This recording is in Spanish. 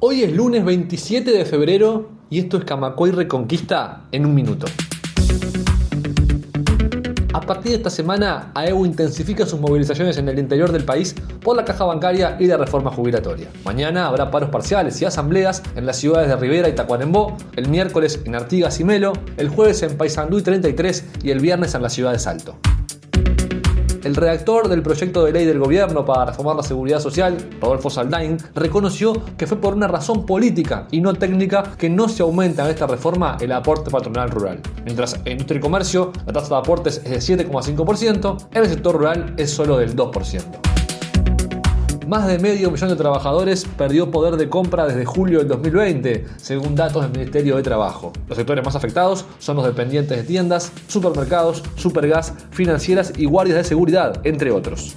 Hoy es lunes 27 de febrero y esto es Camacuay Reconquista en un minuto. A partir de esta semana, AEU intensifica sus movilizaciones en el interior del país por la caja bancaria y la reforma jubilatoria. Mañana habrá paros parciales y asambleas en las ciudades de Rivera y Tacuarembó, el miércoles en Artigas y Melo, el jueves en Paysandú y 33 y el viernes en la ciudad de Salto. El redactor del proyecto de ley del gobierno para reformar la seguridad social, Rodolfo Saldain, reconoció que fue por una razón política y no técnica que no se aumenta en esta reforma el aporte patronal rural. Mientras en industria y comercio la tasa de aportes es de 7,5%, en el sector rural es solo del 2% más de medio millón de trabajadores perdió poder de compra desde julio del 2020, según datos del Ministerio de Trabajo. Los sectores más afectados son los dependientes de tiendas, supermercados, supergas, financieras y guardias de seguridad, entre otros.